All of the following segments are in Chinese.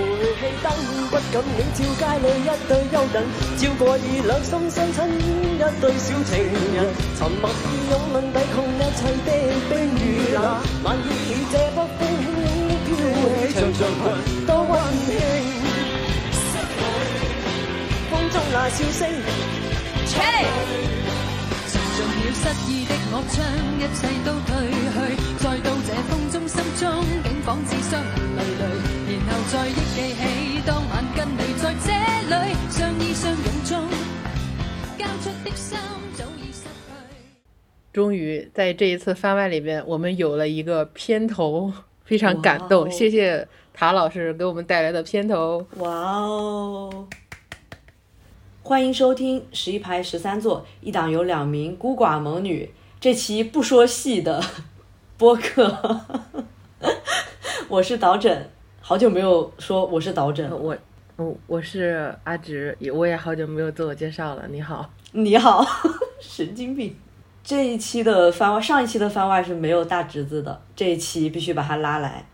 煤气灯不敢映照街里一对幽等，照过已两心相亲一对小情人，沉默以勇吻抵抗一切的冰与冷。晚热起这北风轻轻飘起长长裙，多温馨。风中那笑声。像了失意的我，将，一切都褪去，再到这风中，心中竟仿似伤痕累累，然后再忆记起当晚跟你在这里相依相拥中，交出的心早已失去。终于在这一次番外里边，我们有了一个片头，非常感动。谢谢塔老师给我们带来的片头。哇哦！欢迎收听十一排十三座，一档由两名孤寡猛女这期不说戏的播客。我是导诊，好久没有说我是导枕。我，我我是阿直，也我也好久没有自我介绍了。你好，你好，神经病。这一期的番外，上一期的番外是没有大侄子的，这一期必须把他拉来，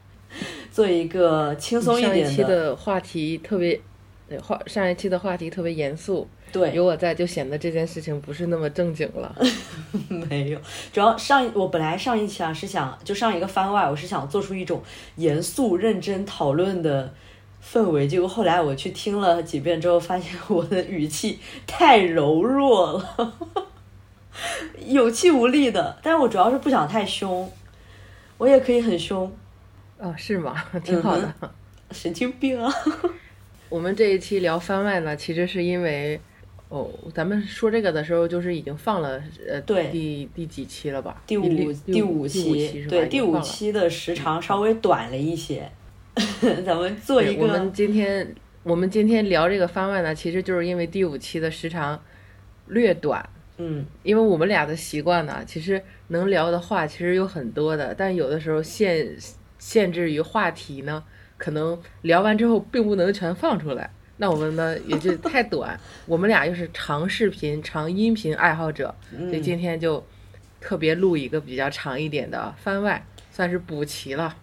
做一个轻松一上一点期的话题特别，对话上一期的话题特别严肃，对，有我在就显得这件事情不是那么正经了。没有，主要上一我本来上一期啊是想就上一个番外，我是想做出一种严肃认真讨论的氛围，结果后来我去听了几遍之后，发现我的语气太柔弱了，有气无力的。但是我主要是不想太凶，我也可以很凶，哦，是吗？挺好的。神经病啊！我们这一期聊番外呢，其实是因为，哦，咱们说这个的时候，就是已经放了，呃，对第第几期了吧？第五第五第五期，是吧？对第五期的时长稍微短了一些，咱们做一个我们今天我们今天聊这个番外呢，其实就是因为第五期的时长略短，嗯因为我们俩的习惯呢，其实能聊的话其实有很多的，但有的时候限限制于话题呢，可能聊完之后并不能全放出来。那我们呢也就 太短，我们俩又是长视频、长音频爱好者，所以今天就特别录一个比较长一点的番外，算是补齐了。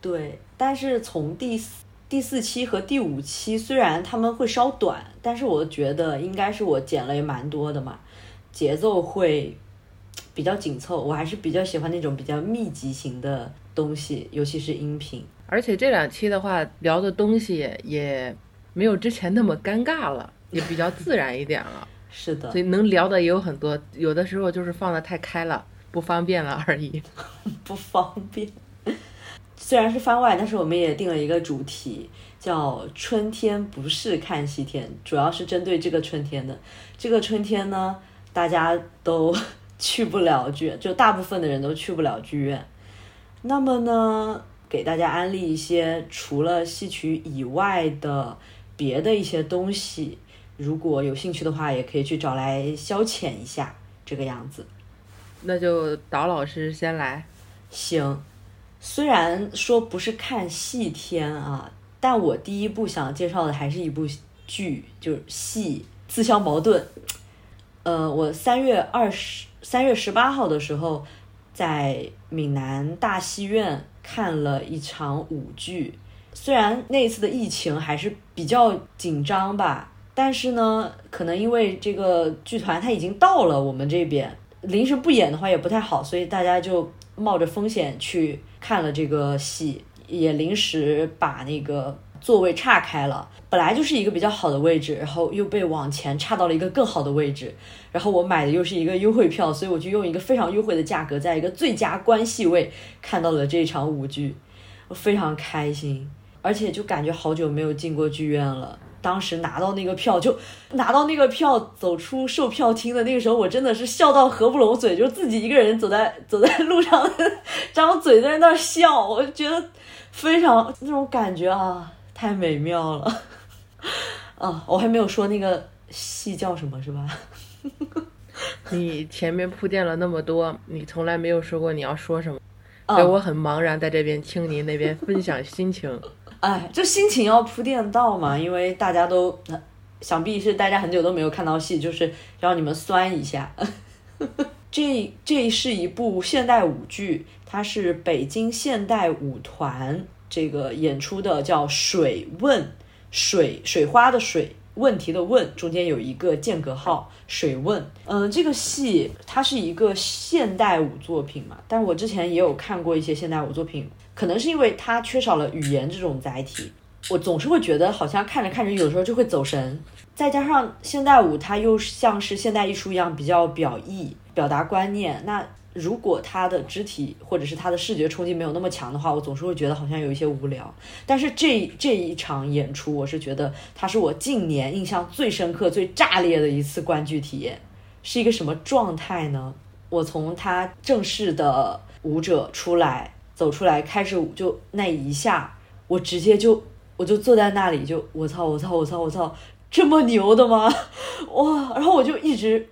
对，但是从第四第四期和第五期，虽然他们会稍短，但是我觉得应该是我剪了也蛮多的嘛，节奏会比较紧凑。我还是比较喜欢那种比较密集型的东西，尤其是音频。而且这两期的话聊的东西也也没有之前那么尴尬了，也比较自然一点了，是的所，以能聊的也有很多。有的时候就是放的太开了，不方便了而已。不方便。虽然是番外，但是我们也定了一个主题，叫“春天不是看西天”，主要是针对这个春天的。这个春天呢，大家都 去不了剧院，就大部分的人都去不了剧院。那么呢，给大家安利一些除了戏曲以外的别的一些东西，如果有兴趣的话，也可以去找来消遣一下，这个样子。那就导老师先来。行，虽然说不是看戏天啊，但我第一部想介绍的还是一部剧，就是戏《自相矛盾》。呃，我三月二十三月十八号的时候，在闽南大戏院看了一场舞剧。虽然那一次的疫情还是比较紧张吧，但是呢，可能因为这个剧团它已经到了我们这边，临时不演的话也不太好，所以大家就冒着风险去看了这个戏，也临时把那个座位岔开了。本来就是一个比较好的位置，然后又被往前岔到了一个更好的位置。然后我买的又是一个优惠票，所以我就用一个非常优惠的价格，在一个最佳关系位看到了这场舞剧，我非常开心，而且就感觉好久没有进过剧院了。当时拿到那个票，就拿到那个票，走出售票厅的那个时候，我真的是笑到合不拢嘴，就自己一个人走在 走在路上，张嘴在那儿笑，我就觉得非常那种感觉啊，太美妙了。啊，我还没有说那个戏叫什么，是吧？你前面铺垫了那么多，你从来没有说过你要说什么，啊所以我很茫然，在这边听您那边分享心情。哎，就心情要铺垫到嘛，因为大家都，想必是大家很久都没有看到戏，就是让你们酸一下。这这是一部现代舞剧，它是北京现代舞团这个演出的叫《水问》，水水花的水。问题的问中间有一个间隔号，水问。嗯，这个戏它是一个现代舞作品嘛，但我之前也有看过一些现代舞作品，可能是因为它缺少了语言这种载体，我总是会觉得好像看着看着有时候就会走神。再加上现代舞它又像是现代艺术一样比较表意、表达观念，那。如果他的肢体或者是他的视觉冲击没有那么强的话，我总是会觉得好像有一些无聊。但是这这一场演出，我是觉得它是我近年印象最深刻、最炸裂的一次观剧体验。是一个什么状态呢？我从他正式的舞者出来走出来开始舞，就那一下，我直接就我就坐在那里，就我操我操我操我操，这么牛的吗？哇！然后我就一直。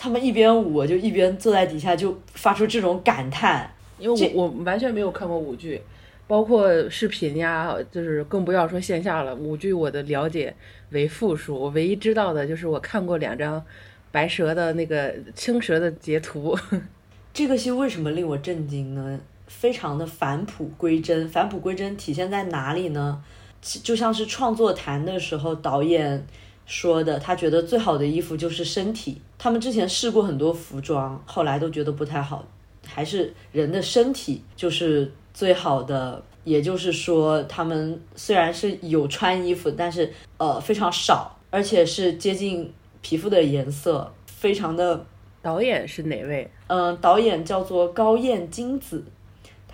他们一边舞，我就一边坐在底下，就发出这种感叹。因为我我完全没有看过舞剧，包括视频呀，就是更不要说线下了。舞剧我的了解为负数，我唯一知道的就是我看过两张白蛇的那个青蛇的截图。这个戏为什么令我震惊呢？非常的返璞归真。返璞归真体现在哪里呢？就像是创作谈的时候，导演。说的，他觉得最好的衣服就是身体。他们之前试过很多服装，后来都觉得不太好，还是人的身体就是最好的。也就是说，他们虽然是有穿衣服，但是呃非常少，而且是接近皮肤的颜色，非常的。导演是哪位？嗯，导演叫做高燕金子，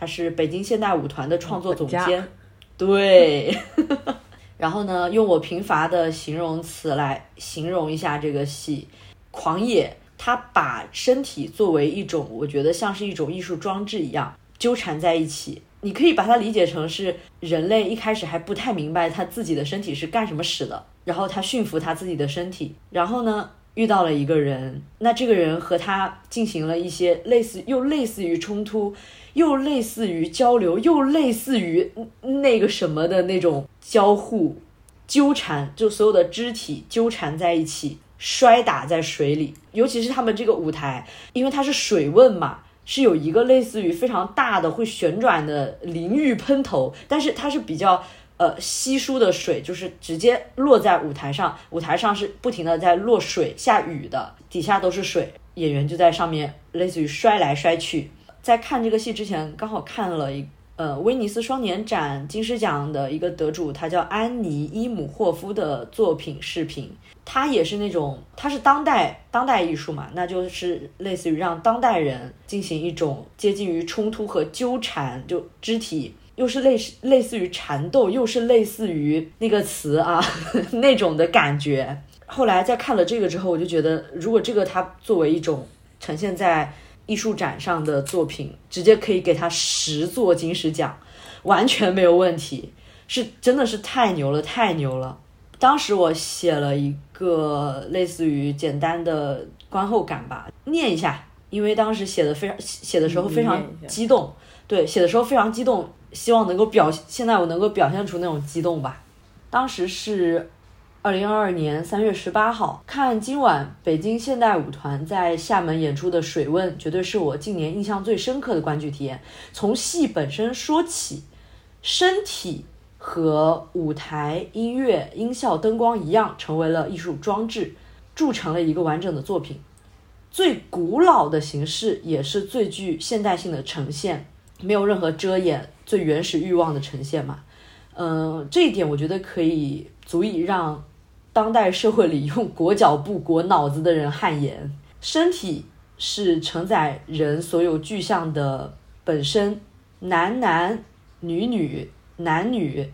他是北京现代舞团的创作总监。对。然后呢，用我贫乏的形容词来形容一下这个戏，狂野。他把身体作为一种，我觉得像是一种艺术装置一样纠缠在一起。你可以把它理解成是人类一开始还不太明白他自己的身体是干什么使的，然后他驯服他自己的身体，然后呢遇到了一个人，那这个人和他进行了一些类似又类似于冲突。又类似于交流，又类似于那个什么的那种交互纠缠，就所有的肢体纠缠在一起，摔打在水里。尤其是他们这个舞台，因为它是水问嘛，是有一个类似于非常大的会旋转的淋浴喷头，但是它是比较呃稀疏的水，就是直接落在舞台上，舞台上是不停的在落水下雨的，底下都是水，演员就在上面类似于摔来摔去。在看这个戏之前，刚好看了一呃威尼斯双年展金狮奖的一个得主，他叫安妮伊姆霍夫的作品视频。他也是那种，他是当代当代艺术嘛，那就是类似于让当代人进行一种接近于冲突和纠缠，就肢体又是类似类似于缠斗，又是类似于那个词啊 那种的感觉。后来在看了这个之后，我就觉得，如果这个它作为一种呈现在。艺术展上的作品，直接可以给它十座金石奖，完全没有问题，是真的是太牛了，太牛了。当时我写了一个类似于简单的观后感吧，念一下，因为当时写的非常写的时候非常激动，对，写的时候非常激动，希望能够表现在我能够表现出那种激动吧。当时是。二零二二年三月十八号，看今晚北京现代舞团在厦门演出的《水问》，绝对是我近年印象最深刻的观剧体验。从戏本身说起，身体和舞台、音乐、音效、灯光一样，成为了艺术装置，铸成了一个完整的作品。最古老的形式，也是最具现代性的呈现，没有任何遮掩，最原始欲望的呈现嘛。嗯，这一点我觉得可以足以让。当代社会里 用裹脚布裹脑子的人汗颜，身体是承载人所有具象的本身，男男女女男女，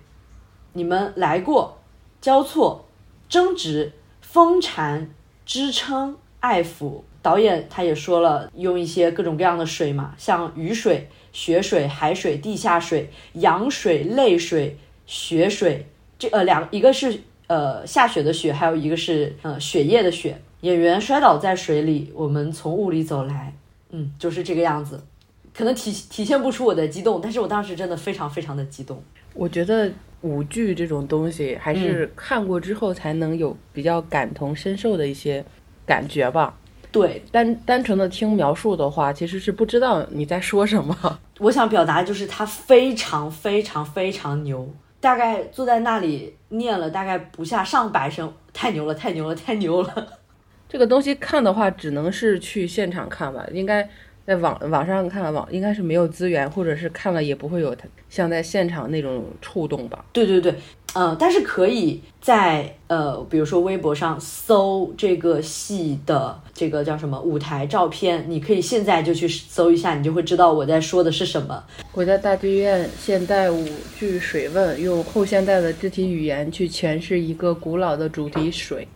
你们来过，交错争执，疯缠支撑爱抚。导演他也说了，用一些各种各样的水嘛，像雨水、雪水、海水、地下水、羊水、泪水、血水，这呃两一个是。呃，下雪的雪，还有一个是呃血液的雪。演员摔倒在水里，我们从雾里走来，嗯，就是这个样子。可能体体现不出我的激动，但是我当时真的非常非常的激动。我觉得舞剧这种东西，还是看过之后才能有比较感同身受的一些感觉吧。对，单单纯的听描述的话，其实是不知道你在说什么。我想表达就是他非常非常非常牛，大概坐在那里念了大概不下上百声，太牛了，太牛了，太牛了。这个东西看的话，只能是去现场看吧，应该在网网上看网应该是没有资源，或者是看了也不会有它像在现场那种触动吧。对对对，嗯、但是可以在呃，比如说微博上搜这个戏的这个叫什么舞台照片，你可以现在就去搜一下，你就会知道我在说的是什么。国家大剧院现代舞剧《水问》用后现代的肢体语言去诠释一个古老的主题水。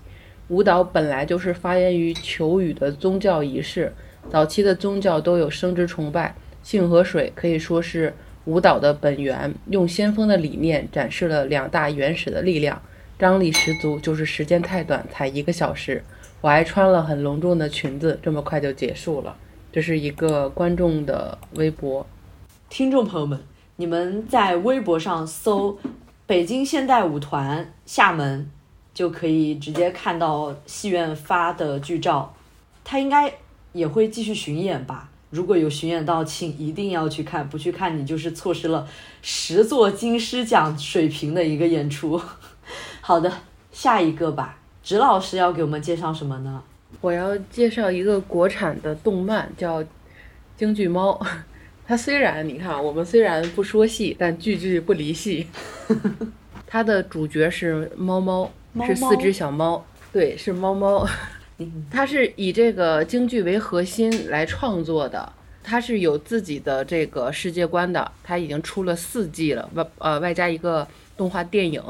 舞蹈本来就是发源于求雨的宗教仪式，早期的宗教都有生殖崇拜，性和水可以说是舞蹈的本源。用先锋的理念展示了两大原始的力量，张力十足。就是时间太短，才一个小时，我还穿了很隆重的裙子，这么快就结束了。这是一个观众的微博。听众朋友们，你们在微博上搜“北京现代舞团厦门”，就可以直接看到戏院发的剧照。他应该也会继续巡演吧？如果有巡演到，请一定要去看，不去看你就是错失了十座金狮奖水平的一个演出。好的，下一个吧。植老师要给我们介绍什么呢？我要介绍一个国产的动漫，叫《京剧猫》。它虽然你看，我们虽然不说戏，但句句不离戏。它的主角是猫猫，猫是四只小猫，对，是猫猫。它是以这个京剧为核心来创作的，它是有自己的这个世界观的。它已经出了四季了，外呃外加一个动画电影，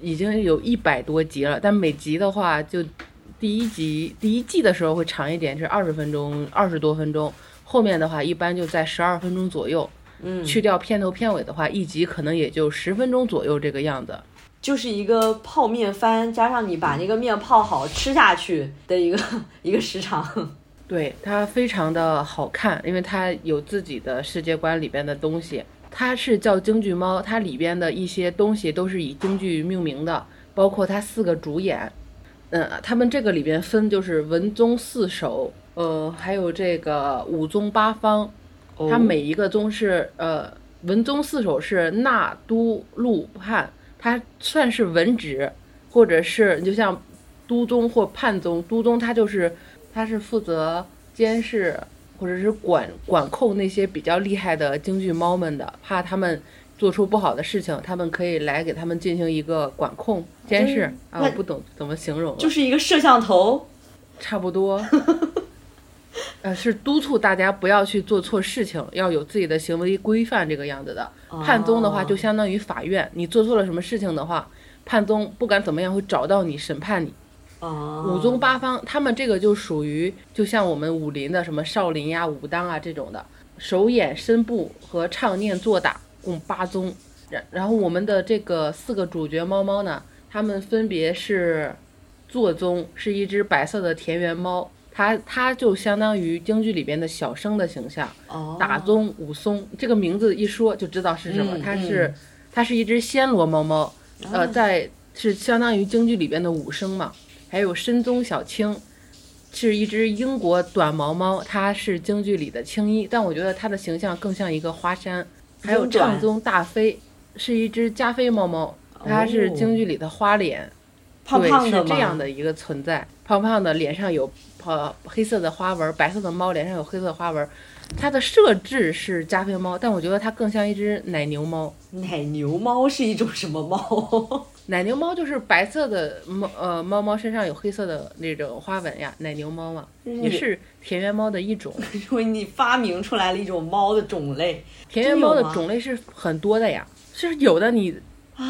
已经有一百多集了。但每集的话，就第一集第一季的时候会长一点，是二十分钟，二十多分钟。后面的话一般就在十二分钟左右。嗯，去掉片头片尾的话，一集可能也就十分钟左右这个样子。就是一个泡面番，加上你把那个面泡好吃下去的一个一个时长。对它非常的好看，因为它有自己的世界观里边的东西。它是叫京剧猫，它里边的一些东西都是以京剧命名的，包括它四个主演。嗯，他们这个里边分就是文宗四首，呃，还有这个武宗八方。它每一个宗是呃，文宗四首是纳都路判，它算是文职，或者是你就像都宗或判宗，都宗他就是他是负责监视或者是管管控那些比较厉害的京剧猫们的，怕他们做出不好的事情，他们可以来给他们进行一个管控监视啊，我不懂怎么形容，就是一个摄像头。差不多。呃，是督促大家不要去做错事情，要有自己的行为规范这个样子的。判宗的话，就相当于法院，你做错了什么事情的话，判宗不管怎么样会找到你审判你。啊，五宗八方，他们这个就属于就像我们武林的什么少林呀、武当啊这种的，手眼身步和唱念做打共八宗。然然后我们的这个四个主角猫猫呢，它们分别是坐宗是一只白色的田园猫，它它就相当于京剧里边的小生的形象。哦，打宗武松这个名字一说就知道是什么，嗯它是它是一只暹罗猫猫，呃，在是相当于京剧里边的武生嘛。还有深宗小青，是一只英国短毛猫，它是京剧里的青衣，但我觉得它的形象更像一个花衫。还有唱宗大飞，是一只加菲猫猫，它是京剧里的花脸。胖胖的对，是这样的一个存在，胖胖的，脸上有呃黑色的花纹，白色的猫脸上有黑色的花纹。它的设置是加菲猫，但我觉得它更像一只奶牛猫。奶牛猫是一种什么猫？奶牛猫就是白色的猫，呃，猫猫身上有黑色的那种花纹呀，奶牛猫嘛，也是田园猫的一种。因为你发明出来了一种猫的种类。田园猫的种类是很多的呀，是有的你，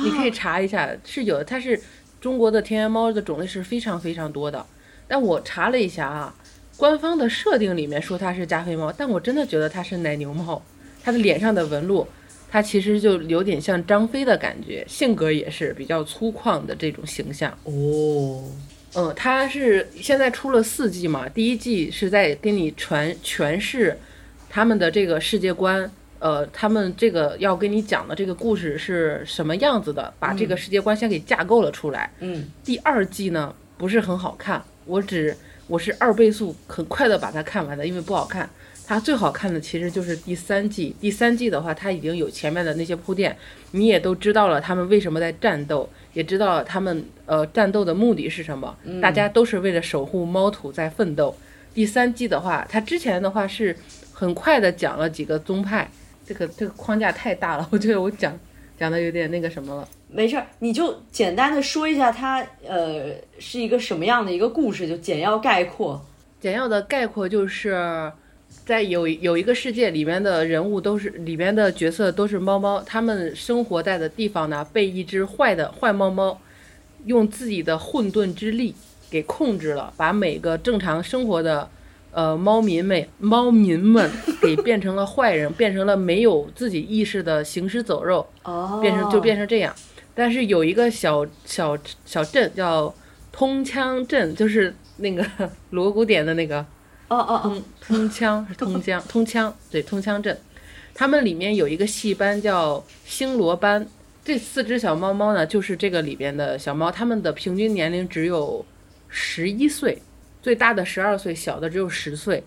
你可以啊查一下，是有的。它是中国的田园猫的种类是非常非常多的，但我查了一下啊，官方的设定里面说它是加菲猫，但我真的觉得它是奶牛猫，它的脸上的纹路。它其实就有点像张飞的感觉，性格也是比较粗犷的这种形象。哦，嗯，它是现在出了四季嘛，第一季是在跟你传诠释他们的这个世界观，呃，他们这个要跟你讲的这个故事是什么样子的，把这个世界观先给架构了出来。嗯，第二季呢不是很好看，我只我是二倍速很快的把它看完的，因为不好看。它最好看的其实就是第三季，第三季的话，它已经有前面的那些铺垫，你也都知道了他们为什么在战斗，也知道了他们呃战斗的目的是什么，大家都是为了守护猫土在奋斗。第三季的话，它之前的话是很快的讲了几个宗派，这个这个框架太大了，我觉得我讲讲的有点那个什么了。没事儿，你就简单的说一下它呃是一个什么样的一个故事，就简要概括。简要的概括就是，在有有一个世界里面的人物都是里面的角色都是猫猫，他们生活在的地方呢被一只坏的坏猫猫用自己的混沌之力给控制了，把每个正常生活的呃猫民们猫民们 给变成了坏人，变成了没有自己意识的行尸走肉，哦，变成就变成这样。但是有一个小小小镇叫通枪镇，就是那个锣鼓点的那个哦哦哦，通通枪是通江 通枪对通枪镇，他们里面有一个戏班叫星罗班。这四只小猫猫呢，就是这个里边的小猫，它们的平均年龄只有十一岁，最大的十二岁，小的只有十岁。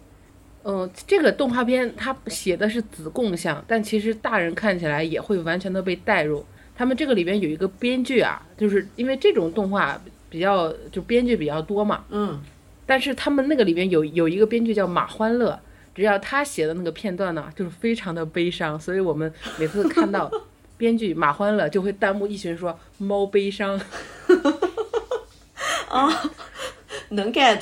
嗯、这个动画片它写的是子贡像，但其实大人看起来也会完全的被带入。他们这个里边有一个编剧啊，就是因为这种动画比较就编剧比较多嘛，嗯，但是他们那个里边有有一个编剧叫马欢乐，只要他写的那个片段呢，就是非常的悲伤，所以我们每次看到编剧马欢乐，就会弹幕一群说猫悲伤，啊 能 get。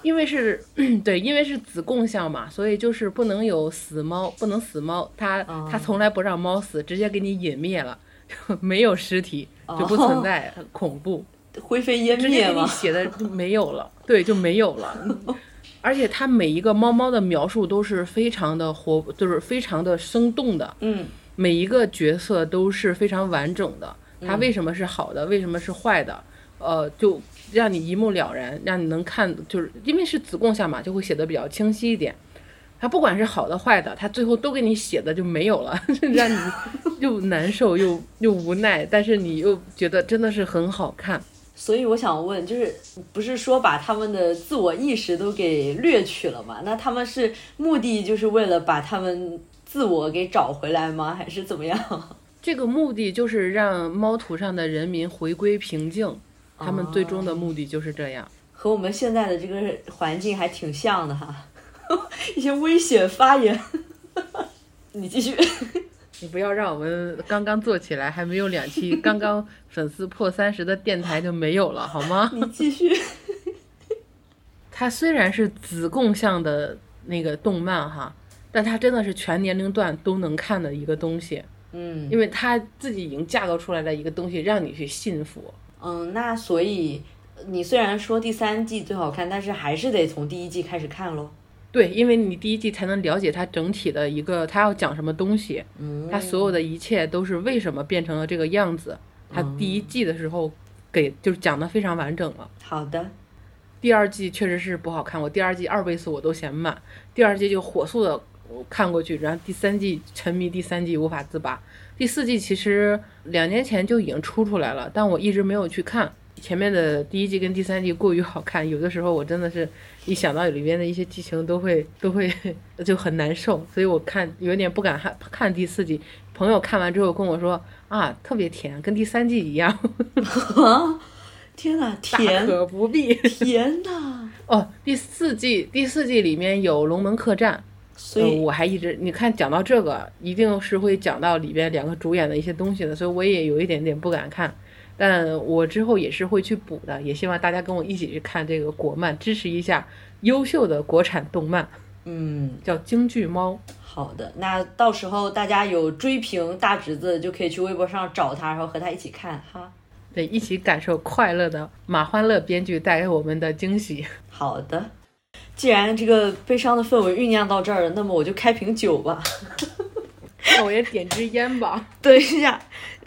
因为是 对，因为是子贡像嘛，所以就是不能有死猫，不能死猫，他他从来不让猫死，直接给你隐灭了，没有尸体就不存在，很恐怖。灰飞烟灭吗？写的就没有了，对，就没有了。而且它每一个猫猫的描述都是非常的活，就是非常的生动的，嗯每一个角色都是非常完整的。它为什么是好的，为什么是坏的，呃，就让你一目了然，让你能看，就是因为是子贡像嘛，就会写的比较清晰一点。它不管是好的坏的，他最后都给你写的就没有了，让你 又难受又又无奈，但是你又觉得真的是很好看。所以我想问，就是不是说把他们的自我意识都给掠取了吗？那他们是目的就是为了把他们自我给找回来吗？还是怎么样？这个目的就是让猫土上的人民回归平静，他们最终的目的就是这样。和我们现在的这个环境还挺像的哈，一些危险发言。你继续。你不要让我们刚刚做起来还没有两期，刚刚粉丝破三十的电台就没有了，好吗？你继续。它虽然是子贡向的那个动漫哈，但它真的是全年龄段都能看的一个东西，嗯因为它自己已经架构出来的一个东西，让你去信服。嗯，那所以你虽然说第三季最好看，但是还是得从第一季开始看喽。对，因为你第一季才能了解它整体的一个，它要讲什么东西，嗯它所有的一切都是为什么变成了这个样子。它第一季的时候给就是讲的非常完整了。好的，第二季确实是不好看，我第二季二倍速我都嫌慢，第二季就火速的看过去，然后第三季沉迷第三季无法自拔。第四季其实两年前就已经出出来了，但我一直没有去看。前面的第一季跟第三季过于好看，有的时候我真的是一想到里边的一些剧情都会 都会 就很难受，所以我看有点不敢看看第四季。朋友看完之后跟我说啊，特别甜，跟第三季一样，天哪，大甜可不必。甜呐！哦，第四季第四季里面有龙门客栈，呃，所以我还一直你看讲到这个，一定是会讲到里边两个主演的一些东西的，所以我也有一点点不敢看，但我之后也是会去补的，也希望大家跟我一起去看这个国漫，支持一下优秀的国产动漫，嗯，叫《京剧猫》。好的，那到时候大家有追评大侄子，就可以去微博上找他，然后和他一起看哈。对，一起感受快乐的马欢乐编剧带给我们的惊喜。好的，既然这个悲伤的氛围酝酿到这儿了，那么我就开瓶酒吧。那我也点支烟吧。等一下，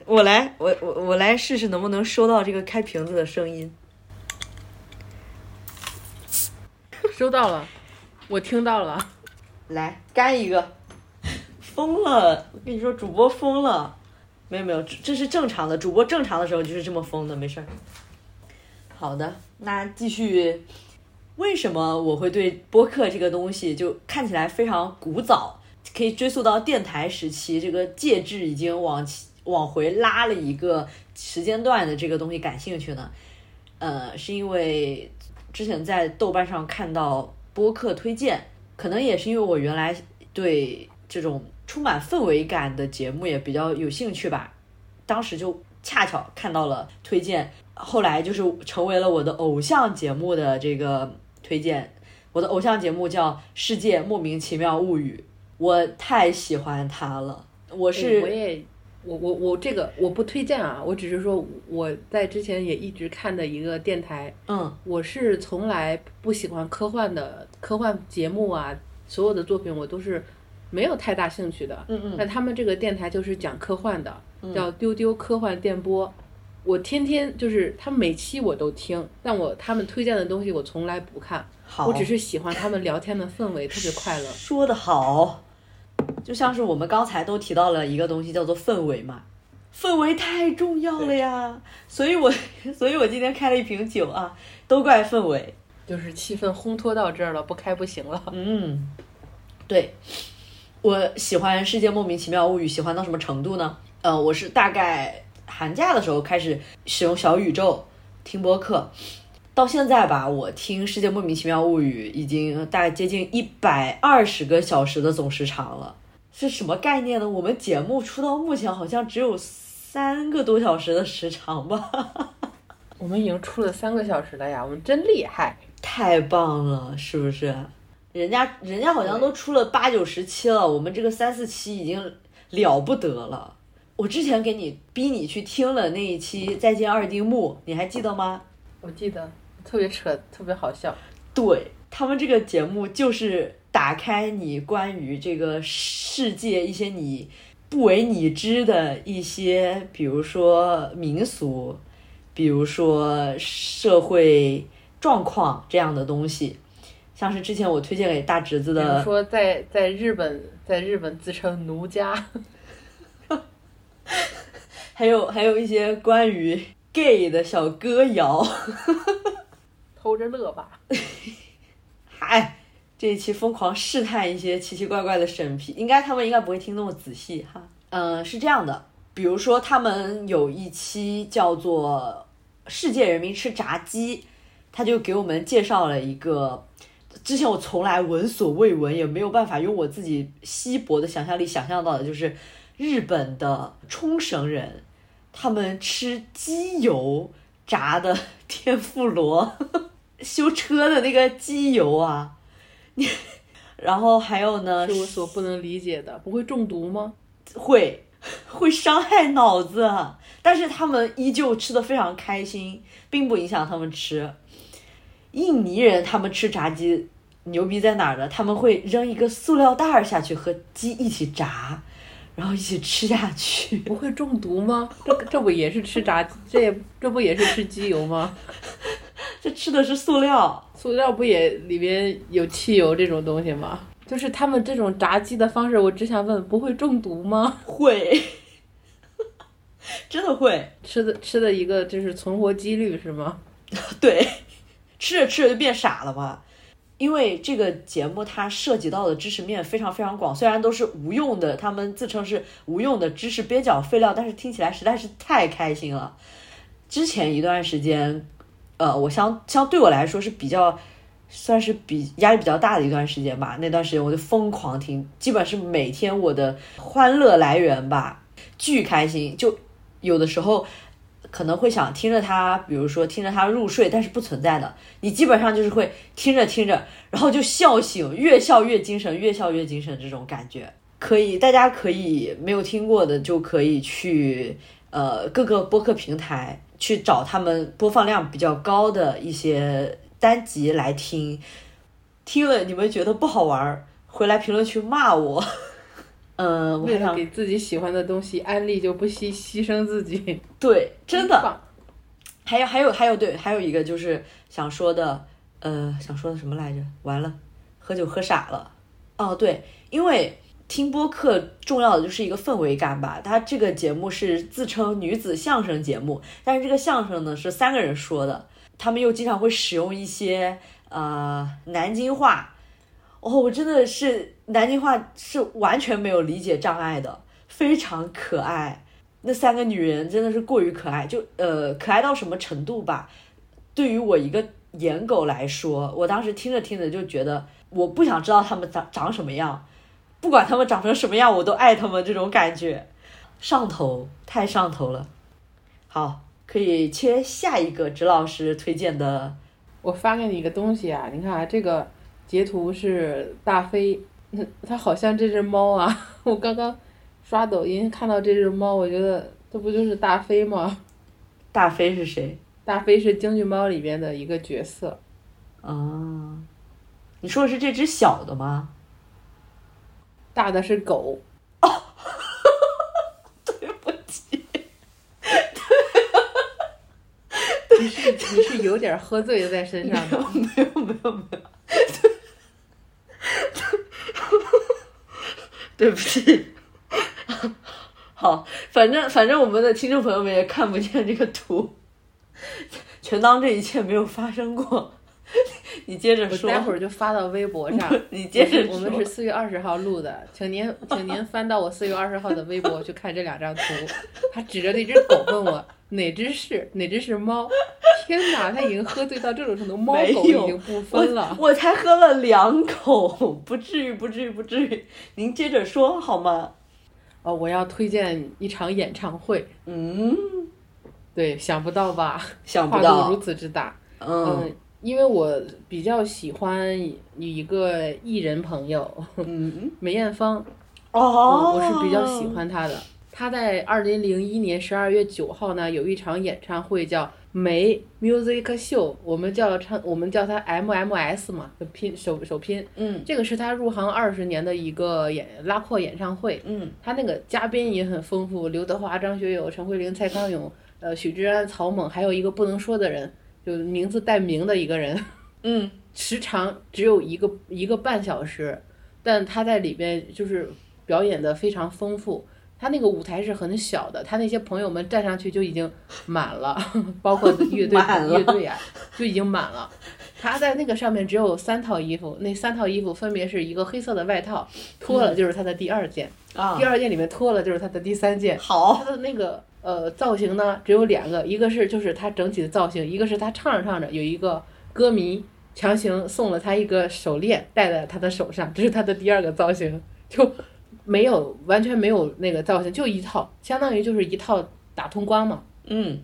我来，我我我来试试能不能收到这个开瓶子的声音。收到了，我听到了。来干一个，疯了！我跟你说，主播疯了。没有没有，这这是正常的，主播正常的时候就是这么疯的，没事儿。好的，那继续为什么我会对播客这个东西就看起来非常古早，可以追溯到电台时期，这个介质已经往往回拉了一个时间段的这个东西感兴趣呢？呃，是因为之前在豆瓣上看到播客推荐，可能也是因为我原来对这种充满氛围感的节目也比较有兴趣吧，当时就恰巧看到了推荐，后来就是成为了我的偶像节目的这个推荐。我的偶像节目叫《世界莫名其妙物语》，我太喜欢它了。我是我也，我我我这个我不推荐啊，我只是说我在之前也一直看的一个电台，嗯我是从来不喜欢科幻的科幻节目啊，所有的作品我都是没有太大兴趣的。嗯嗯那他们这个电台就是讲科幻的，叫丢丢科幻电波。我天天就是他们每期我都听，但我他们推荐的东西我从来不看，好，我只是喜欢他们聊天的氛围，特别快乐。说得好，就像是我们刚才都提到了一个东西，叫做氛围嘛，氛围太重要了呀。所以我，所以我今天开了一瓶酒啊，都怪氛围。就是气氛烘托到这儿了，不开不行了。嗯，对，我喜欢《世界莫名其妙物语》，喜欢到什么程度呢？呃，我是大概寒假的时候开始使用小宇宙听播客，到现在吧，我听《世界莫名其妙物语》已经大概接近一百二十个小时的总时长了。是什么概念呢？我们节目出到目前好像只有三个多小时的时长吧。我们已经出了三个小时了呀，我们真厉害！太棒了，是不是？人家人家好像都出了八九十期了，我们这个三四期已经了不得了。我之前给你逼你去听了那一期《再见二丁目》，你还记得吗？我记得特别扯，特别好笑。对他们这个节目就是打开你关于这个世界一些你不为你知的一些，比如说民俗，比如说社会状况这样的东西。像是之前我推荐给大侄子比如的，说在在日本，在日本自称奴家，还有还有一些关于 gay 的小歌谣。偷着乐吧。嗨，这一期疯狂试探一些奇奇怪怪的审批，应该他们应该不会听那么仔细哈。嗯、是这样的，比如说他们有一期叫做《世界人民吃炸鸡》，他就给我们介绍了一个之前我从来闻所未闻，也没有办法用我自己稀薄的想象力想象到的，就是日本的冲绳人，他们吃鸡油炸的 天妇罗。修车的那个机油啊，你，然后还有呢，是我所不能理解的，不会中毒吗？会会伤害脑子，啊但是他们依旧吃的非常开心，并不影响他们吃。印尼人他们吃炸鸡牛逼在哪儿呢？他们会扔一个塑料袋儿下去和鸡一起炸，然后一起吃下去。不会中毒吗？这这不也是吃炸鸡，这也这不也是吃鸡油吗？这吃的是塑料，塑料不也里边有汽油这种东西吗？就是他们这种炸鸡的方式，我只想问，不会中毒吗？会，真的会。吃的吃的一个就是存活几率是吗？对，吃着吃着就变傻了嘛。因为这个节目它涉及到的知识面非常非常广，虽然都是无用的，他们自称是无用的知识边角废料，但是听起来实在是太开心了。之前一段时间，呃，我相相对我来说是比较算是比压力比较大的一段时间吧。那段时间我就疯狂听，基本是每天我的欢乐来源吧，巨开心。就有的时候可能会想听着它，比如说听着它入睡，但是不存在的。你基本上就是会听着听着，然后就笑醒，越笑越精神，越笑越精神这种感觉。可以，大家可以没有听过的就可以去呃各个播客平台去找他们播放量比较高的一些单集来听。听了你们觉得不好玩儿，回来评论区骂我。嗯，我还为了想给自己喜欢的东西安利，就不惜牺牲自己，对，真的。还有还有还有对，还有一个就是想说的，呃，想说的什么来着？完了，喝酒喝傻了。哦，对，因为听播客重要的就是一个氛围感吧。它这个节目是自称女子相声节目，但是这个相声呢是三个人说的，他们又经常会使用一些呃南京话。哦，我真的是南京话是完全没有理解障碍的，非常可爱。那三个女人真的是过于可爱，就呃可爱到什么程度吧？对于我一个颜狗来说，我当时听着听着就觉得，我不想知道她们长长什么样，不管他们长成什么样，我都爱他们这种感觉，上头，太上头了。好，可以切下一个指老师推荐的，我发给你一个东西啊，你看啊，这个截图是大飞，嗯它好像这只猫啊，我刚刚刷抖音看到这只猫，我觉得这不就是大飞吗？大飞是谁？大飞是京剧猫里边的一个角色，啊，你说的是这只小的吗？大的是狗，哦 对不起，你是你是有点喝醉在身上的，没有没有没有，对不起。好，反正反正我们的听众朋友们也看不见这个图，全当这一切没有发生过。你接着说，我待会儿就发到微博上。你接着我们是四月二十号录的，请您请您翻到我四月二十号的微博去看这两张图。他指着那只狗问我哪只是哪只是猫。天哪，他已经喝醉到这种程度，猫狗已经不分了。我我才喝了两口，不至于，不至于，不至于。您接着说好吗？哦，我要推荐一场演唱会。嗯，对，想不到吧？想不到如。此之大。嗯嗯，因为我比较喜欢一个艺人朋友嗯，梅艳芳。哦，嗯，我是比较喜。欢她的。她在二零零一年十二月九号呢，有一场演唱会叫梅 Music Show，我们叫唱，我们叫它 MMS 嘛，就拼首首拼。嗯这个是她入行二十年的一个演拉阔演唱会。嗯她那个嘉宾也很丰富，刘德华、张学友、陈慧琳、蔡康永，呃，许志安、曹猛，还有一个不能说的人，就名字带名的一个人。嗯时长只有一个一个半小时，但他在里边就是表演的非常丰富。他那个舞台是很小的，他那些朋友们站上去就已经满了，包括乐队乐队啊就已经满了。他在那个上面只有三套衣服，那三套衣服分别是一个黑色的外套，脱了就是他的第二件，啊第，二件里面脱了就是他的第三件。好他的那个呃造型呢，只有两个，一个是就是他整体的造型，一个是他唱着唱着有一个歌迷强行送了他一个手链戴在他的手上，这是他的第二个造型，就没有完全没有那个造型，就一套，相当于就是一套打通关嘛。嗯。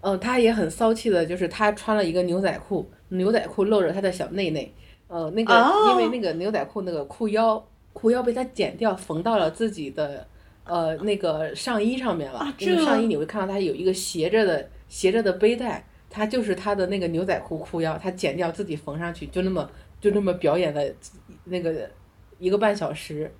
嗯，他也很骚气的，就是他穿了一个牛仔裤，牛仔裤露着他的小内内，呃，那个、哦。因为那个牛仔裤那个裤腰裤腰被他剪掉，缝到了自己的呃那个上衣上面了。啊那个上衣你会看到它有一个斜着的斜着的背带，它就是它的那个牛仔裤裤腰，它剪掉自己缝上去，就那么就那么表演了那个一个半小时。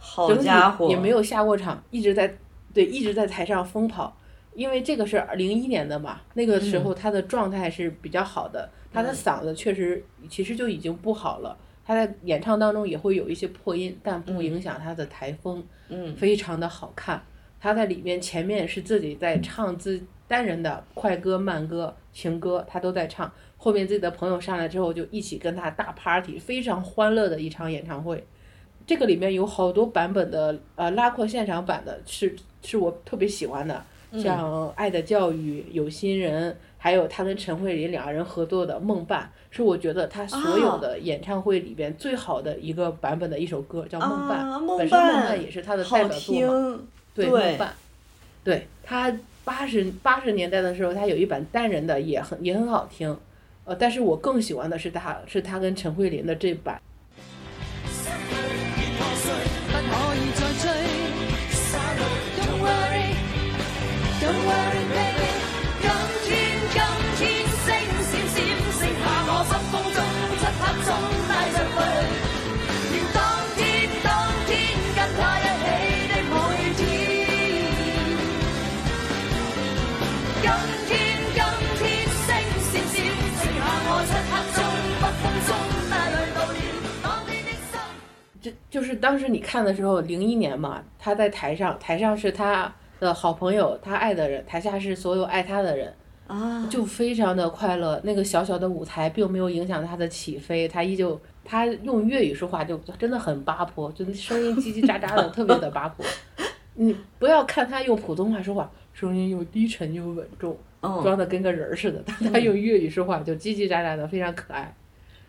好家伙，也没有下过场，一直在对一直在台上疯跑，因为这个是零一年的嘛，那个时候他的状态是比较好的，他的嗓子确实其实就已经不好了，他在演唱当中也会有一些破音，但不影响他的台风，嗯非常的好看。他在里面前面是自己在唱自单人的快歌、慢歌、情歌，他都在唱。后面自己的朋友上来之后，就一起跟他大 party，非常欢乐的一场演唱会。这个里面有好多版本的，呃，拉阔现场版的是是我特别喜欢的，像《爱的教育》、有心人，还有他跟陈慧琳两个人合作的《梦伴》，是我觉得他所有的演唱会里边最好的一个版本的一首歌，叫《梦伴》。啊，本身《梦伴伴》也是他的代表作嘛。对梦伴，对他八十八十年代的时候，他有一版单人的也很也很好听，呃，但是我更喜欢的是他是他跟陈慧琳的这版。就是当时你看的时候，零一年嘛，他在台上，台上是他的好朋友，他爱的人，台下是所有爱他的人。啊，就非常的快乐。那个小小的舞台并没有影响他的起飞，他依旧他用粤语说话就真的很八婆，就声音叽叽喳喳的，特别的八婆。你不要看他用普通话说话，声音又低沉又稳重，嗯装的跟个人儿似的。但他用粤语说话就叽叽喳喳的，非常可爱。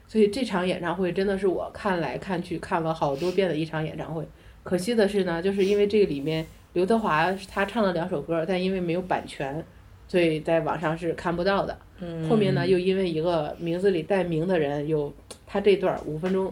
所以这场演唱会真的是我看来看去看了好多遍的一场演唱会。可惜的是呢，就是因为这个里面刘德华他唱了两首歌，但因为没有版权，所以在网上是看不到的。后面呢，又因为一个名字里带“名”的人，有他这段五分钟，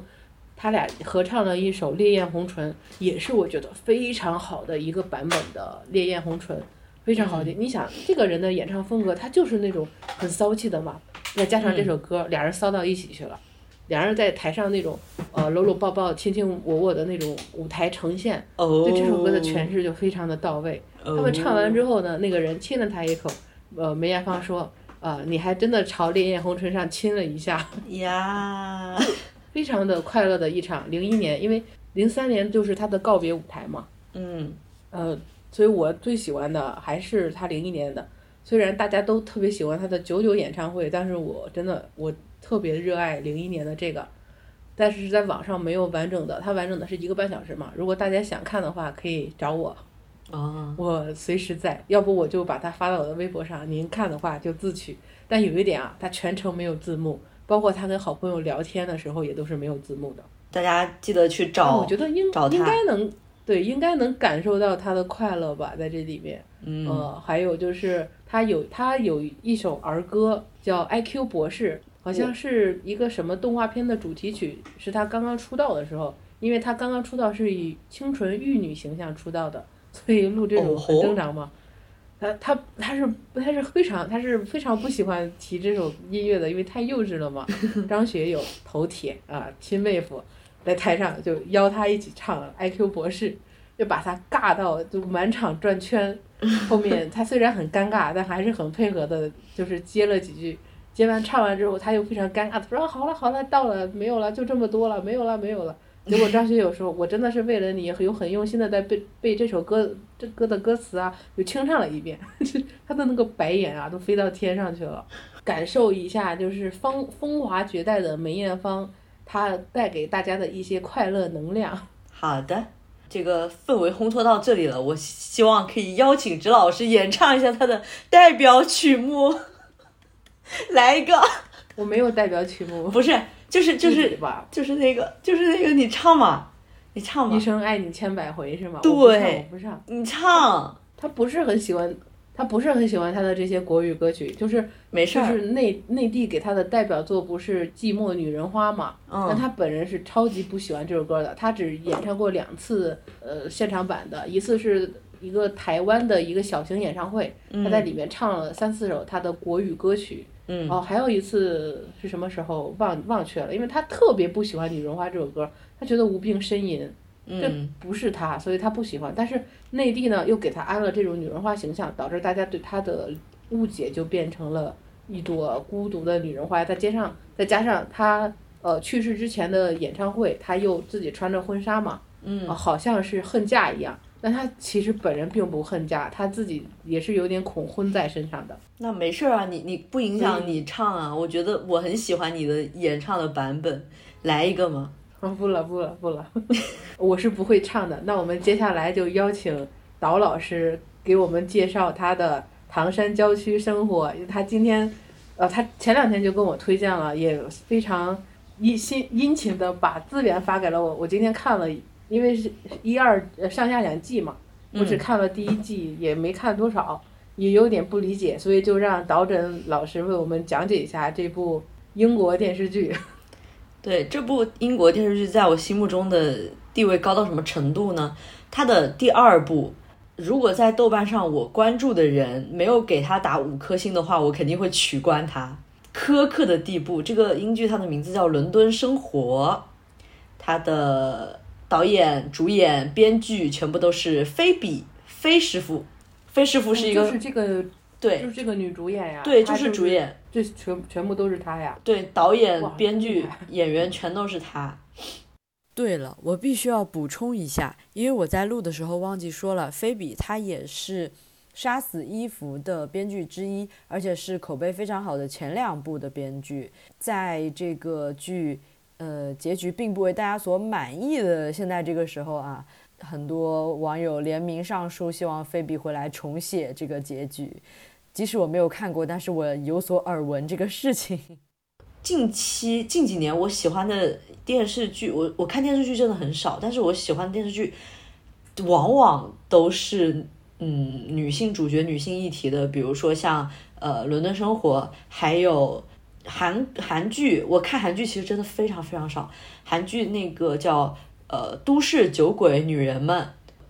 他俩合唱了一首《烈焰红唇》，也是我觉得非常好的一个版本的《烈焰红唇》，非常好听。你想，这个人的演唱风格，他就是那种很骚气的嘛，再加上这首歌，俩人骚到一起去了。两人在台上那种呃搂搂抱抱、卿卿我我的那种舞台呈现，哦，对这首歌的诠释就非常的到位。他们唱完之后呢，那个人亲了他一口，呃，梅艳芳说，呃，你还真的朝烈焰红唇上亲了一下，呀，非常的快乐的一场。零一年，因为零三年就是他的告别舞台嘛，嗯呃，所以我最喜欢的还是他零一年的。虽然大家都特别喜欢他的九九演唱会，但是我真的我特别热爱零一年的这个，但是在网上没有完整的，它完整的是一个半小时嘛。如果大家想看的话，可以找我，啊，我随时在。要不我就把它发到我的微博上，您看的话就自取。但有一点啊，它全程没有字幕，包括他跟好朋友聊天的时候也都是没有字幕的。大家记得去找，我觉得应应该能对，应该能感受到他的快乐吧，在这里面。嗯呃，还有就是他有他有一首儿歌叫《IQ 博士》，好像是一个什么动画片的主题曲，是他刚刚出道的时候，因为他刚刚出道是以清纯玉女形象出道的，所以录这哦种很吼正常嘛。他他他是他是非常他是非常不喜欢提这首音乐的，因为太幼稚了嘛。张学友头铁啊，亲妹夫在台上就邀他一起唱《IQ 博士》，就把他尬到就满场转圈。后面他虽然很尴尬，但还是很配合的，就是接了几句。接完唱完之后，他又非常尴尬的说：“好了好了，到了，没有了，就这么多了，没有了没有了。”结果张学友说：“我真的是为了你，有很用心的在背背这首歌这歌的歌词啊，又清唱了一遍。他的那个白眼啊，都飞到天上去了。感受一下，就是风风华绝代的梅艳芳，她带给大家的一些快乐能量。好的，这个氛围烘托到这里了，我希望可以邀请植老师演唱一下他的代表曲目，来一个，我没有代表曲目，不是，就是就是吧。就是那个就是那个你唱嘛，你唱嘛一，生爱你千百回是吗？对我不唱。你唱，他不是很喜欢，他不是很喜欢他的这些国语歌曲，就是没事儿，是内内地给他的代表作不是《寂寞女人花》嘛？但嗯他本人是超级不喜欢这首歌的，他只演唱过两次呃现场版的，一次是一个台湾的一个小型演唱会，他在里面唱了三四首他的国语歌曲。嗯哦，还有一次是什么时候忘忘却了，因为他特别不喜欢《女人花》这首歌，他觉得无病呻吟。这嗯不是他，所以他不喜欢。但是内地呢，又给他安了这种女人花形象，导致大家对他的误解就变成了一朵孤独的女人花。再加上再加上他呃去世之前的演唱会，他又自己穿着婚纱嘛，嗯啊，好像是恨嫁一样。但他其实本人并不恨嫁，他自己也是有点恐婚在身上的。那没事儿啊，你你不影响你唱啊，我觉得我很喜欢你的演唱的版本，来一个嘛，啊，不了不了不了，我是不会唱的。那我们接下来就邀请导老师给我们介绍他的唐山郊区生活。他今天，呃，他前两天就跟我推荐了，也非常殷心殷勤的把资源发给了我。我今天看了，因为是一二呃上下两季嘛，我只看了第一季，也没看多少，也有点不理解，所以就让导诊老师为我们讲解一下这部英国电视剧。对这部英国电视剧，在我心目中的地位高到什么程度呢？它的第二部，如果在豆瓣上我关注的人没有给他打五颗星的话，我肯定会取关它。苛刻的地步，这个英剧它的名字叫《伦敦生活》，它的导演、主演、编剧全部都是菲比菲师傅。菲师傅是一个、就是这个，对就是这个女主演呀，对，就是主，演，这全全部都是她呀。对，导演、编剧、演员全都是她。对了，我必须要补充一下，因为我在录的时候忘记说了，菲比她也是杀死伊芙》的编剧之一，而且是口碑非常好的前两部的编剧。在这个剧，呃，结局并不为大家所满意的现在这个时候啊，很多网友联名上书，希望菲比回来重写这个结局。即使我没有看过，但是我有所耳闻这个事情。近期近几年我喜欢的电视剧，我我看电视剧真的很少，但是我喜欢的电视剧往往都是嗯女性主角、女性议题的，比如说像呃《伦敦生活》，还有韩韩剧。我看韩剧其实真的非常非常少，韩剧那个叫呃《都市酒鬼女人们》，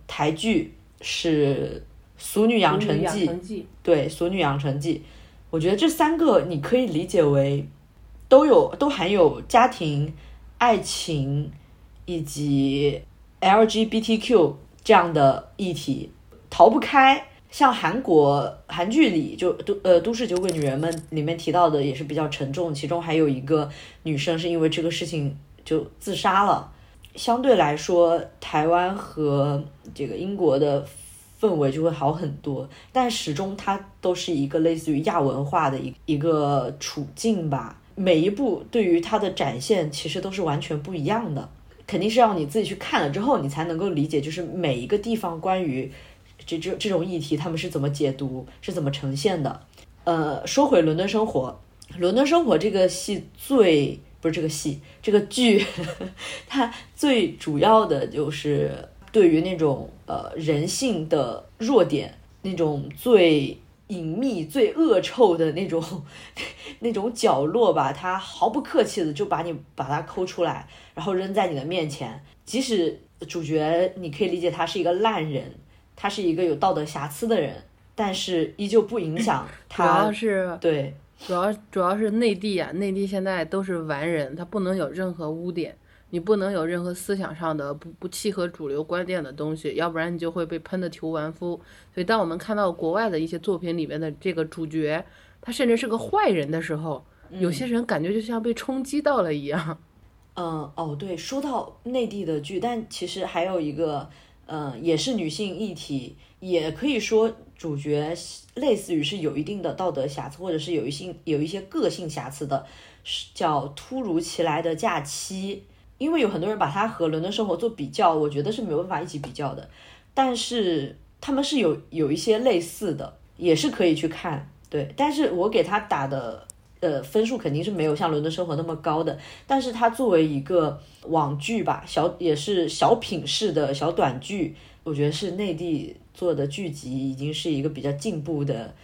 台剧是《俗女养成记》，记对《俗女养成记》，我觉得这三个你可以理解为。都有都含有家庭、爱情以及 LGBTQ 这样的议题，逃不开。像韩国韩剧里就都呃都市酒鬼女人们里面提到的也是比较沉重，其中还有一个女生是因为这个事情就自杀了。相对来说，台湾和这个英国的氛围就会好很多，但始终它都是一个类似于亚文化的一一个处境吧。每一部对于它的展现其实都是完全不一样的，肯定是要你自己去看了之后，你才能够理解，就是每一个地方关于这这这种议题，他们是怎么解读，是怎么呈现的。呃，说回《伦敦生活》，《伦敦生活》这个戏最不是这个戏，这个剧，它最主要的就是对于那种呃人性的弱点，那种最。隐秘、最恶臭的那种、那种角落吧，他毫不客气的就把你把它抠出来，然后扔在你的面前。即使主角你可以理解他是一个烂人，他是一个有道德瑕疵的人，但是依旧不影响 他。主要是对，主要主要是内地啊，内地现在都是完人，他不能有任何污点。你不能有任何思想上的不不契合主流观点的东西，要不然你就会被喷的体无完肤。所以，当我们看到国外的一些作品里面的这个主角，他甚至是个坏人的时候，有些人感觉就像被冲击到了一样。嗯，哦，对，说到内地的剧，但其实还有一个，嗯，也是女性议题，也可以说主角类似于是有一定的道德瑕疵，或者是有一些有一些个性瑕疵的，是叫《突如其来的假期》。因为有很多人把它和伦敦生活做比较，我觉得是没有办法一起比较的。但是他们是有有一些类似的，也是可以去看。对，但是我给他打的呃分数肯定是没有像伦敦生活那么高的。但是它作为一个网剧吧，小也是小品式的小短剧，我觉得是内地做的剧集，已经是一个比较进步的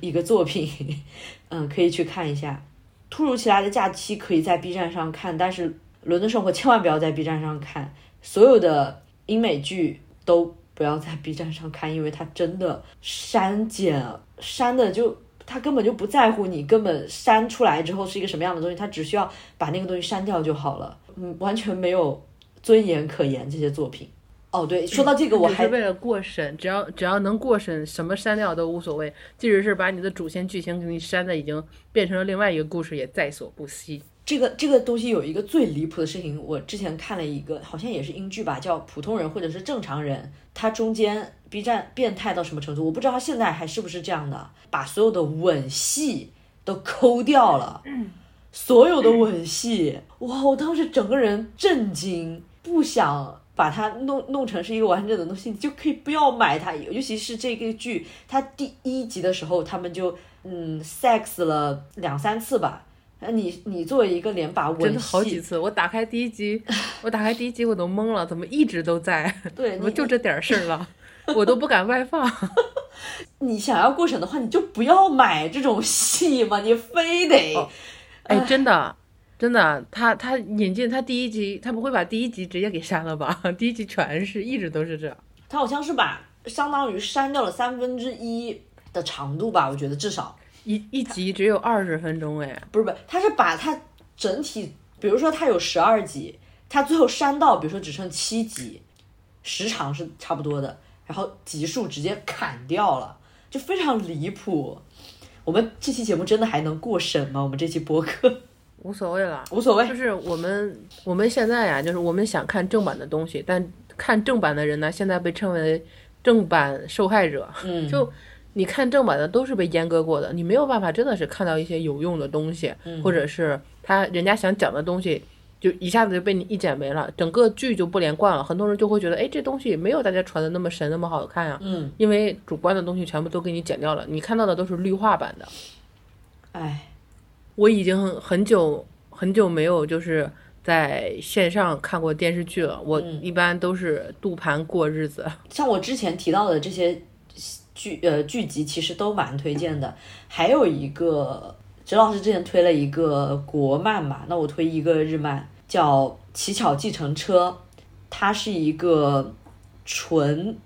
一个作品。嗯，可以去看一下。突如其来的假期可以在 B 站上看，但是。伦敦生活千万不要在 B 站上看，所有的英美剧都不要在 B 站上看，因为它真的删减删的就他根本就不在乎你根本删出来之后是一个什么样的东西，他只需要把那个东西删掉就好了，嗯，完全没有尊严可言这些作品。哦，对，说到这个我还是为了过审，只要只要能过审，什么删掉都无所谓，即使是把你的主线剧情给你删的已经变成了另外一个故事，也在所不惜。这个这个东西有一个最离谱的事情，我之前看了一个，好像也是英剧吧，叫《普通人或者是正常人》，它中间 B 站变态到什么程度？我不知道他现在还是不是这样的，把所有的吻戏都抠掉了，所有的吻戏，哇！我当时整个人震惊，不想把它弄弄成是一个完整的东西，你就可以不要买它。尤其是这个剧，它第一集的时候，他们就嗯 sex 了两三次吧。那你你作为一个连把吻戏真的好几次，我打开第一集，我打开第一集我都懵了，怎么一直都在？对，怎么就这点事儿了？我都不敢外放。你想要过审的话，你就不要买这种戏嘛，你非得……哎，真的，真的，他他引进他第一集，他不会把第一集直接给删了吧？第一集全是一直都是这。他好像是把相当于删掉了三分之一的长度吧？我觉得至少。一一集只有二十分钟哎，不是不是，他是把它整体，比如说他有十二集，他最后删到，比如说只剩七集，时长是差不多的，然后集数直接砍掉了，就非常离谱。我们这期节目真的还能过审吗？我们这期播客无所谓了，无所谓。就是我们我们现在呀，就是我们想看正版的东西，但看正版的人呢，现在被称为正版受害者，嗯，就你看正版的都是被阉割过的，你没有办法真的是看到一些有用的东西，嗯或者是他人家想讲的东西。就一下子就被你一剪没了，整个剧就不连贯了。很多人就会觉得，哎，这东西没有大家传的那么神，那么好看啊。嗯，因为主观的东西全部都给你剪掉了，你看到的都是绿化版的。哎，我已经很久很久没有就是在线上看过电视剧了，我嗯一般都是杜盘过日子。像我之前提到的这些剧呃剧集，其实都蛮推荐的。还有一个，哲老师之前推了一个国漫嘛，那我推一个日漫，叫《乞巧计程车》，它是一个纯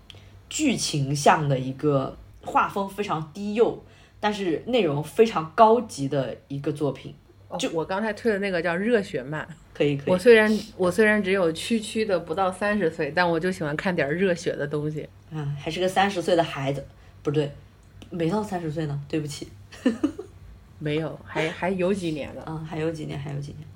剧情向的一个画风非常低幼，但是内容非常高级的一个作品。就我刚才推的那个叫热血漫，可以可以我，虽然我虽然只有区区的不到三十岁，但我就喜欢看点热血的东西。啊，还是个三十岁的孩子，不对，没到三十岁呢，对不起。没有，还还有几年呢。嗯，还有几年，还有几年。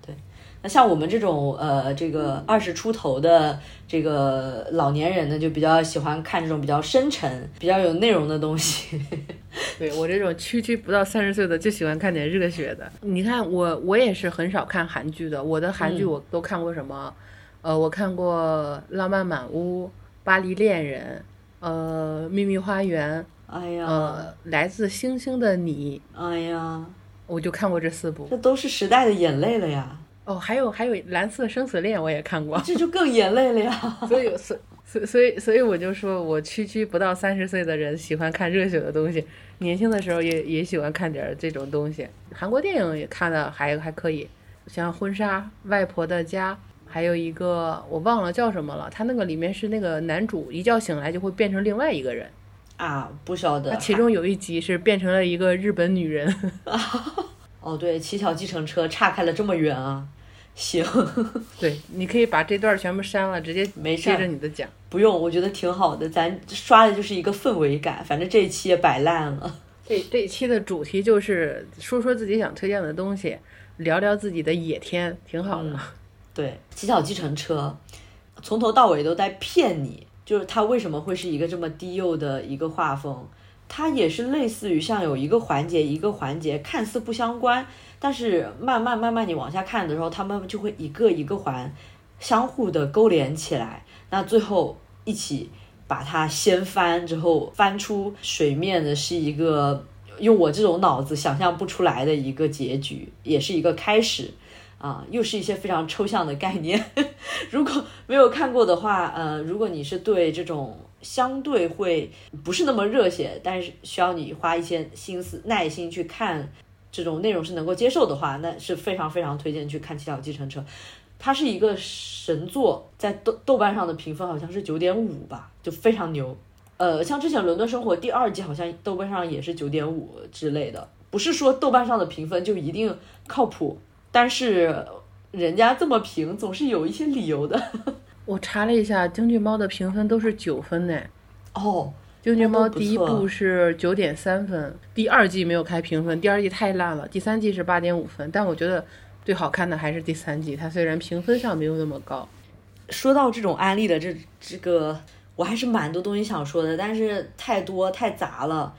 对，那像我们这种呃，这个二十出头的这个老年人呢，就比较喜欢看这种比较深沉、比较有内容的东西。对我这种区区不到三十岁的，就喜欢看点热血的。你看我，我也是很少看韩剧的。我的韩剧嗯我都看过什么？呃，我看过《浪漫满屋》《巴黎恋人》，呃，《秘密花园》，哎呀，呃，《来自星星的你》，哎呀，我就看过这四部。这都是时代的眼泪了呀，哦，还有还有《蓝色生死恋》，我也看过。这就更眼泪了呀。所以，所所所以所以我就说，我区区不到三十岁的人喜欢看热血的东西，年轻的时候也也喜欢看点儿这种东西。韩国电影也看的还还可以，像《婚纱》《外婆的家》，还有一个我忘了叫什么了，他那个里面是那个男主一觉醒来就会变成另外一个人，啊，不晓得。其中有一集是变成了一个日本女人。哦，对，乞巧计程车岔开了这么远啊。行，对，你可以把这段全部删了，直接接没事儿着你的讲。不用，我觉得挺好的，咱刷的就是一个氛围感。反正这一期也摆烂了。这这一期的主题就是说说自己想推荐的东西，聊聊自己的野天，挺好的。嗯 对，乞巧计程车从头到尾都在骗你，就是它为什么会是一个这么低幼的一个画风？它也是类似于像有一个环节一个环节看似不相关，但是慢慢慢慢你往下看的时候，他们就会一个一个环相互的勾连起来，那最后一起把它掀翻之后，翻出水面的是一个用我这种脑子想象不出来的一个结局，也是一个开始。啊，又是一些非常抽象的概念。如果没有看过的话，呃，如果你是对这种相对会不是那么热血，但是需要你花一些心思、耐心去看这种内容是能够接受的话，那是非常非常推荐去看《七条计程车》。它是一个神作，在豆豆瓣上的评分好像是九点五吧，就非常牛。呃，像之前《伦敦生活》第二季好像豆瓣上也是九点五之类的，不是说豆瓣上的评分就一定靠谱。但是人家这么评，总是有一些理由的。我查了一下，京剧猫的评分都是九分呢。哦，京剧猫第一部是九点三分，第二季没有开评分，第二季太烂了，第三季是八点五分。但我觉得最好看的还是第三季，它虽然评分上没有那么高。说到这种安利的这这个，我还是蛮多东西想说的，但是太多太杂了。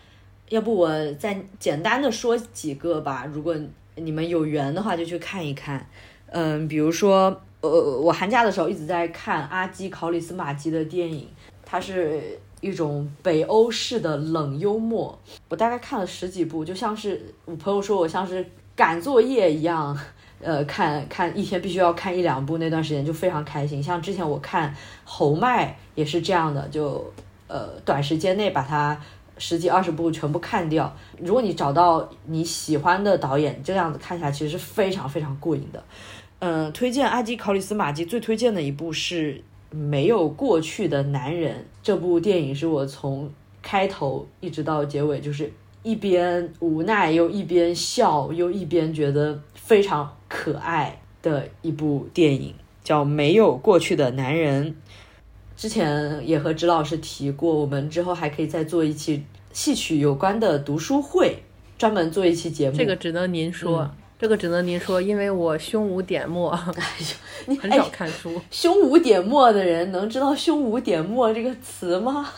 要不我再简单的说几个吧，如果你们有缘的话，就去看一看。嗯，比如说，呃，我寒假的时候一直在看阿基考里斯马基的电影，它是一种北欧式的冷幽默。我大概看了十几部，就像是我朋友说我像是赶作业一样，呃，看看一天必须要看一两部，那段时间就非常开心。像之前我看侯麦也是这样的，就呃短时间内把它十几二十部全部看掉。如果你找到你喜欢的导演，这样子看下来其实是非常非常过瘾的。嗯，推荐阿基考里斯马基最推荐的一部是《没有过去的男人》。这部电影是我从开头一直到结尾，就是一边无奈又一边笑，又一边觉得非常可爱的一部电影，叫《没有过去的男人》。之前也和指老师提过，我们之后还可以再做一期戏曲有关的读书会，专门做一期节目。这个只能您说，这个只能您说，因为我胸无点墨，你很哎少看书。胸无点墨的人能知道“胸无点墨”这个词吗？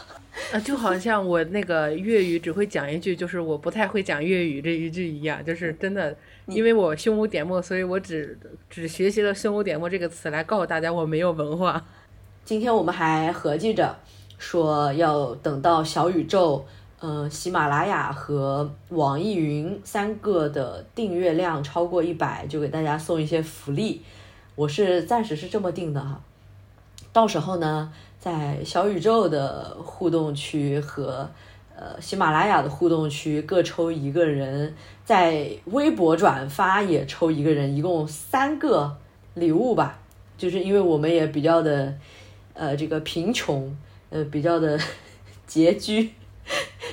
啊，就好像我那个粤语只会讲一句，就是我不太会讲粤语这一句一样，就是真的，因为我胸无点墨，所以我只只学习了“胸无点墨”这个词来告诉大家我没有文化。今天我们还合计着说要等到小宇宙、呃喜马拉雅和网易云三个的订阅量超过一百，就给大家送一些福利。我是暂时是这么定的哈，到时候呢，在小宇宙的互动区和呃喜马拉雅的互动区各抽一个人，在微博转发也抽一个人，一共三个礼物吧。就是因为我们也比较的呃这个贫穷，呃比较的 拮据，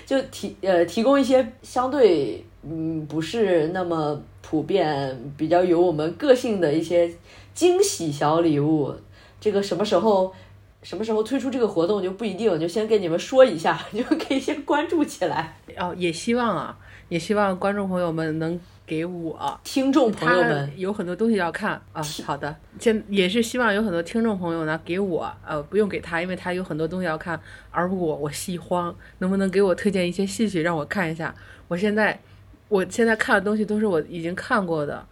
就提呃提供一些相对嗯不是那么普遍、比较有我们个性的一些惊喜小礼物。这个什么时候什么时候推出这个活动就不一定，就先给你们说一下，就可以先关注起来。哦，也希望啊，也希望观众朋友们能给我听众朋友们有很多东西要看啊。好的，现也是希望有很多听众朋友呢给我，呃，不用给他，因为他有很多东西要看，而我我戏荒，能不能给我推荐一些戏曲让我看一下？我现在我现在看的东西都是我已经看过的，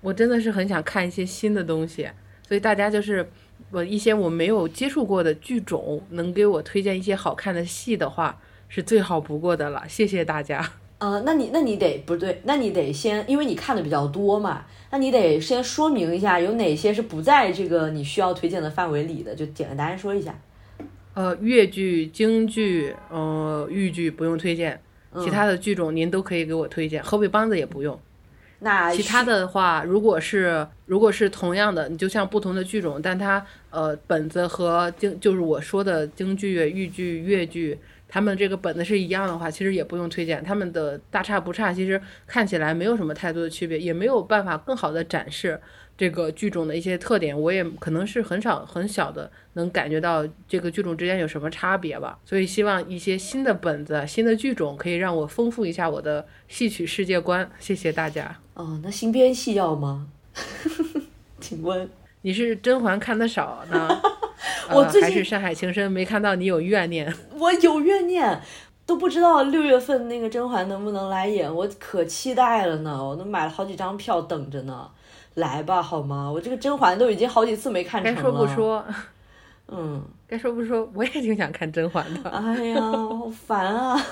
我真的是很想看一些新的东西，所以大家就是我一些我没有接触过的剧种，能给我推荐一些好看的戏的话，是最好不过的了。谢谢大家。呃，那你那你得不对，那你得先，因为你看的比较多嘛，那你得先说明一下有哪些是不在这个你需要推荐的范围里的，就简单说一下。呃，越剧、京剧、呃，豫剧不用推荐，其他的剧种您都可以给我推荐。河北梆子也不用。那其他的话，如果是如果是同样的，你就像不同的剧种，但它呃本子和京就是我说的京剧、豫剧、越剧，他们这个本子是一样的话，其实也不用推荐，他们的大差不差，其实看起来没有什么太多的区别，也没有办法更好的展示这个剧种的一些特点，我也可能是很少很小的能感觉到这个剧种之间有什么差别吧。所以希望一些新的本子、新的剧种可以让我丰富一下我的戏曲世界观。谢谢大家。哦，那新编戏要吗？请问你是甄嬛看的少呢，呃、我最近还是山海情深没看到你有怨念？我有怨念，都不知道六月份那个甄嬛能不能来演，我可期待了呢，我都买了好几张票等着呢。来吧，好吗？我这个甄嬛都已经好几次没看成了。该说不，说，嗯，该说不说，我也挺想看甄嬛的。哎呀，好烦啊！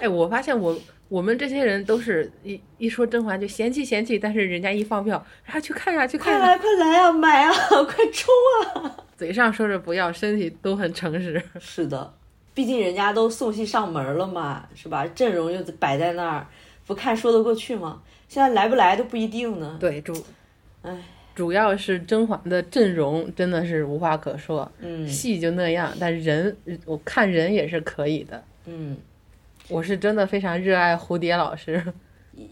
哎，我发现我我们这些人都是一一说甄嬛就嫌弃嫌弃，但是人家一放票，然后去看呀去看呀，快来快来啊，买啊，快冲啊！嘴上说着不要，身体都很诚实。是的，毕竟人家都送戏上门了嘛，是吧？阵容又摆在那儿，不看说得过去吗？现在来不来都不一定呢。对，主唉，主要是甄嬛的阵容真的是无话可说，嗯戏就那样，但人我看人也是可以的。嗯，我是真的非常热爱蝴蝶老师。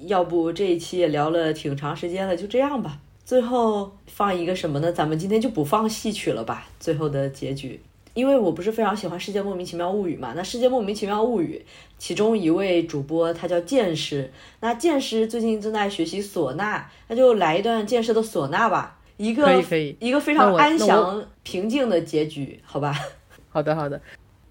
要不这一期也聊了挺长时间了，就这样吧。最后放一个什么呢？咱们今天就不放戏曲了吧？最后的结局，因为我不是非常喜欢《世界莫名其妙物语》嘛。那《世界莫名其妙物语》其中一位主播他叫剑师，那剑师最近正在学习唢呐，那就来一段剑师的唢呐吧。一个可以可以一个非常安详平静的结局，好吧？好的，好的。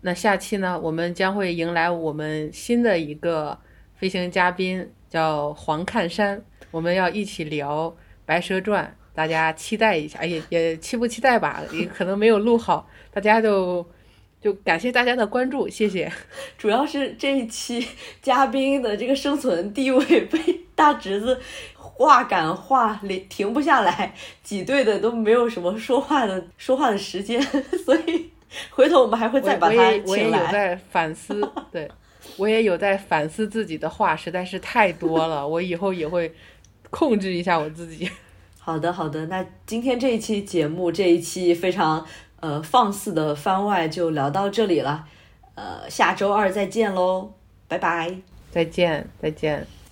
那下期呢，我们将会迎来我们新的一个飞行嘉宾，叫黄看山。我们要一起聊《白蛇传》，大家期待一下。哎，也也期不期待吧？也可能没有录好，大家就就感谢大家的关注，谢谢。主要是这一期嘉宾的这个生存地位 被大侄子话赶话连停不下来，挤兑的都没有什么说话的说话的时间，所以回头我们还会再把我他也我也有请来。在反思，对我也有在反思自己的话实在是太多了，我以后也会控制一下我自己。好的，好的，那今天这一期节目，这一期非常呃放肆的番外就聊到这里了，呃，下周二再见喽，拜拜。再见，再见。